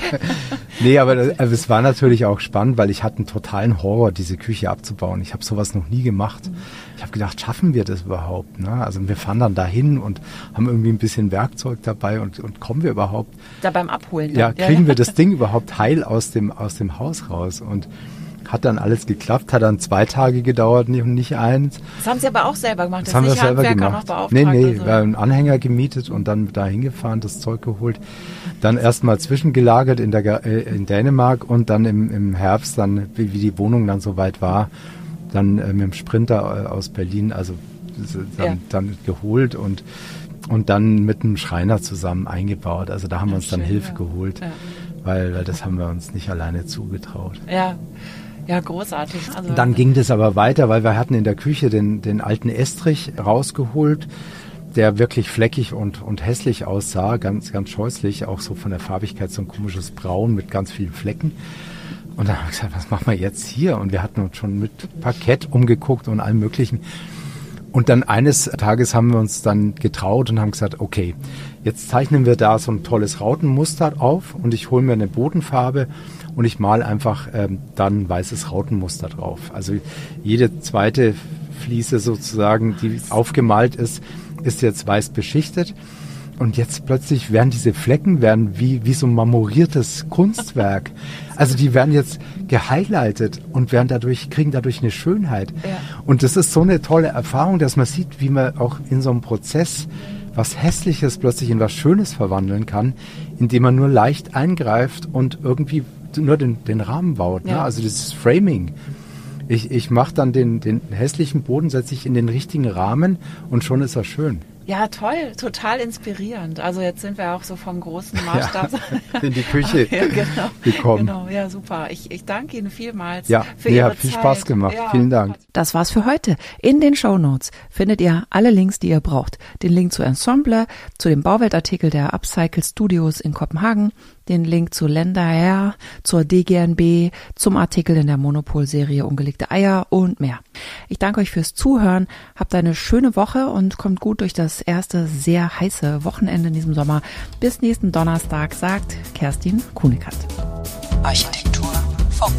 nee, aber das, also es war natürlich auch spannend, weil ich hatte einen totalen Horror, diese Küche abzubauen. Ich habe sowas noch nie gemacht. Mhm. Ich habe gedacht, schaffen wir das überhaupt? Ne? Also wir fahren dann dahin und haben irgendwie ein bisschen Werkzeug dabei und, und kommen wir überhaupt? Da beim Abholen. Ja, kriegen ja, wir das *laughs* Ding überhaupt heil aus dem, aus dem Haus raus? Und hat dann alles geklappt, hat dann zwei Tage gedauert und nicht eins. Das haben Sie aber auch selber gemacht. Das, das haben wir selber gemacht. Nee, nee, so. wir haben einen Anhänger gemietet und dann da hingefahren, das Zeug geholt. Dann erstmal zwischengelagert in, der, äh, in Dänemark und dann im, im Herbst, dann, wie, wie die Wohnung dann soweit war, dann äh, mit dem Sprinter äh, aus Berlin, also dann, ja. dann geholt und und dann mit einem Schreiner zusammen eingebaut. Also da haben ja, wir uns dann Hilfe ja. geholt, weil, weil das haben wir uns nicht alleine zugetraut. Ja. Ja, großartig. Also dann ging das aber weiter, weil wir hatten in der Küche den, den alten Estrich rausgeholt, der wirklich fleckig und, und hässlich aussah, ganz, ganz scheußlich, auch so von der Farbigkeit so ein komisches Braun mit ganz vielen Flecken. Und dann haben wir gesagt, was machen wir jetzt hier? Und wir hatten uns schon mit Parkett umgeguckt und allem möglichen. Und dann eines Tages haben wir uns dann getraut und haben gesagt, okay, jetzt zeichnen wir da so ein tolles Rautenmuster auf und ich hole mir eine Bodenfarbe und ich mal einfach ähm, dann weißes Rautenmuster drauf. Also jede zweite Fliese sozusagen, die aufgemalt ist, ist jetzt weiß beschichtet. Und jetzt plötzlich werden diese Flecken werden wie, wie so ein marmoriertes Kunstwerk. *laughs* Also die werden jetzt gehighlightet und werden dadurch, kriegen dadurch eine Schönheit. Ja. Und das ist so eine tolle Erfahrung, dass man sieht, wie man auch in so einem Prozess was Hässliches plötzlich in was Schönes verwandeln kann, indem man nur leicht eingreift und irgendwie nur den, den Rahmen baut. Ne? Ja. Ne? Also dieses Framing. Ich, ich mache dann den, den hässlichen Boden, setze ich in den richtigen Rahmen und schon ist er schön. Ja, toll, total inspirierend. Also jetzt sind wir auch so vom großen Maßstab ja, *laughs* in die Küche *laughs* ja, genau, *laughs* gekommen. Genau, ja, super. Ich, ich danke Ihnen vielmals ja, für nee, Ihre hat viel Zeit. Spaß gemacht. Ja. Vielen Dank. Das war's für heute. In den Show Notes findet ihr alle Links, die ihr braucht. Den Link zu Ensemble, zu dem Bauweltartikel der Upcycle Studios in Kopenhagen, den Link zu Länder zur DGNB, zum Artikel in der Monopol-Serie Ungelegte Eier und mehr. Ich danke euch fürs Zuhören, habt eine schöne Woche und kommt gut durch das erste sehr heiße Wochenende in diesem Sommer. Bis nächsten Donnerstag, sagt Kerstin Kunekat. Architektur Funk.